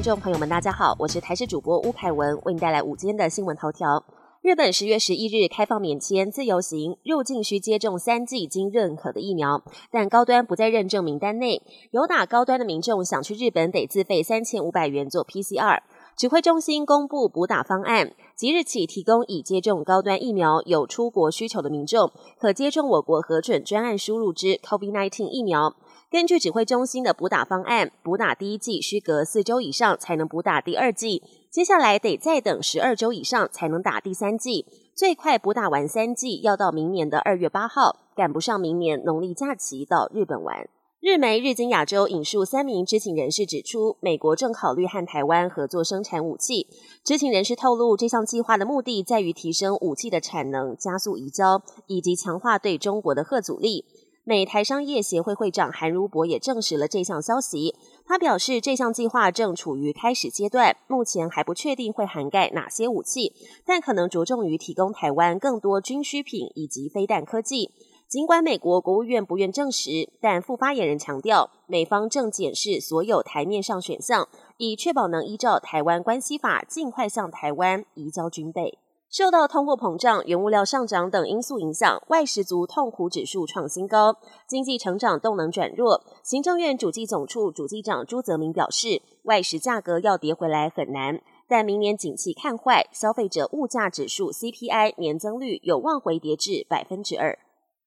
听众朋友们，大家好，我是台视主播吴凯文，为您带来午间的新闻头条。日本十月十一日开放免签自由行，入境需接种三剂经认可的疫苗，但高端不在认证名单内。有打高端的民众想去日本，得自费三千五百元做 PCR。指挥中心公布补打方案，即日起提供已接种高端疫苗、有出国需求的民众，可接种我国核准专案输入之 COVID-19 疫苗。根据指挥中心的补打方案，补打第一剂需隔四周以上才能补打第二剂，接下来得再等十二周以上才能打第三剂，最快补打完三剂要到明年的二月八号，赶不上明年农历假期到日本玩。日媒日经亚洲引述三名知情人士指出，美国正考虑和台湾合作生产武器。知情人士透露，这项计划的目的在于提升武器的产能、加速移交以及强化对中国的核阻力。美台商业协会会长韩如博也证实了这项消息。他表示，这项计划正处于开始阶段，目前还不确定会涵盖哪些武器，但可能着重于提供台湾更多军需品以及飞弹科技。尽管美国国务院不愿证实，但副发言人强调，美方正检视所有台面上选项，以确保能依照《台湾关系法》尽快向台湾移交军备。受到通货膨胀、原物料上涨等因素影响，外食族痛苦指数创新高，经济成长动能转弱。行政院主计总处主计长朱泽明表示，外食价格要跌回来很难，但明年景气看坏，消费者物价指数 CPI 年增率有望回跌至百分之二。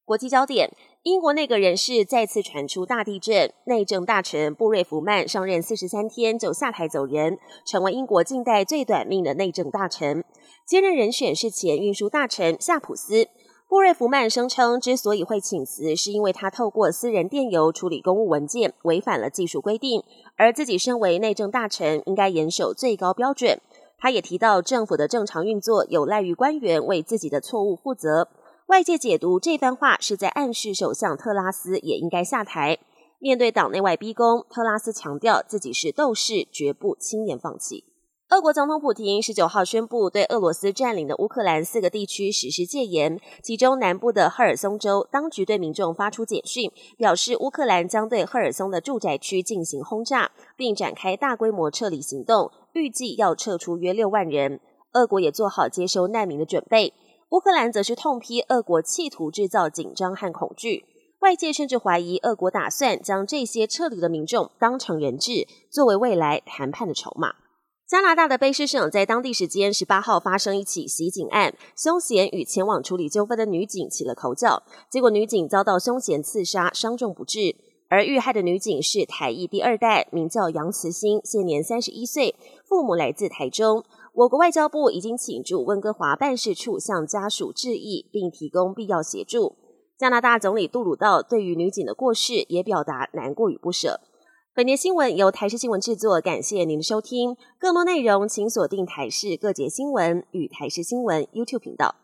国际焦点：英国内阁人士再次传出大地震，内政大臣布瑞弗曼上任四十三天就下台走人，成为英国近代最短命的内政大臣。接任人选是前运输大臣夏普斯。布瑞弗曼声称，之所以会请辞，是因为他透过私人电邮处理公务文件，违反了技术规定，而自己身为内政大臣，应该严守最高标准。他也提到，政府的正常运作有赖于官员为自己的错误负责。外界解读这番话是在暗示首相特拉斯也应该下台。面对党内外逼宫，特拉斯强调自己是斗士，绝不轻言放弃。俄国总统普京十九号宣布对俄罗斯占领的乌克兰四个地区实施戒严，其中南部的赫尔松州当局对民众发出简讯，表示乌克兰将对赫尔松的住宅区进行轰炸，并展开大规模撤离行动，预计要撤出约六万人。俄国也做好接收难民的准备。乌克兰则是痛批俄国企图制造紧张和恐惧，外界甚至怀疑俄国打算将这些撤离的民众当成人质，作为未来谈判的筹码。加拿大的卑诗省在当地时间十八号发生一起袭警案，凶嫌与前往处理纠纷的女警起了口角，结果女警遭到凶嫌刺杀，伤重不治。而遇害的女警是台裔第二代，名叫杨慈欣，现年三十一岁，父母来自台中。我国外交部已经请驻温哥华办事处向家属致意，并提供必要协助。加拿大总理杜鲁道对于女警的过世也表达难过与不舍。本节新闻由台视新闻制作，感谢您的收听。更多内容请锁定台视各节新闻与台视新闻 YouTube 频道。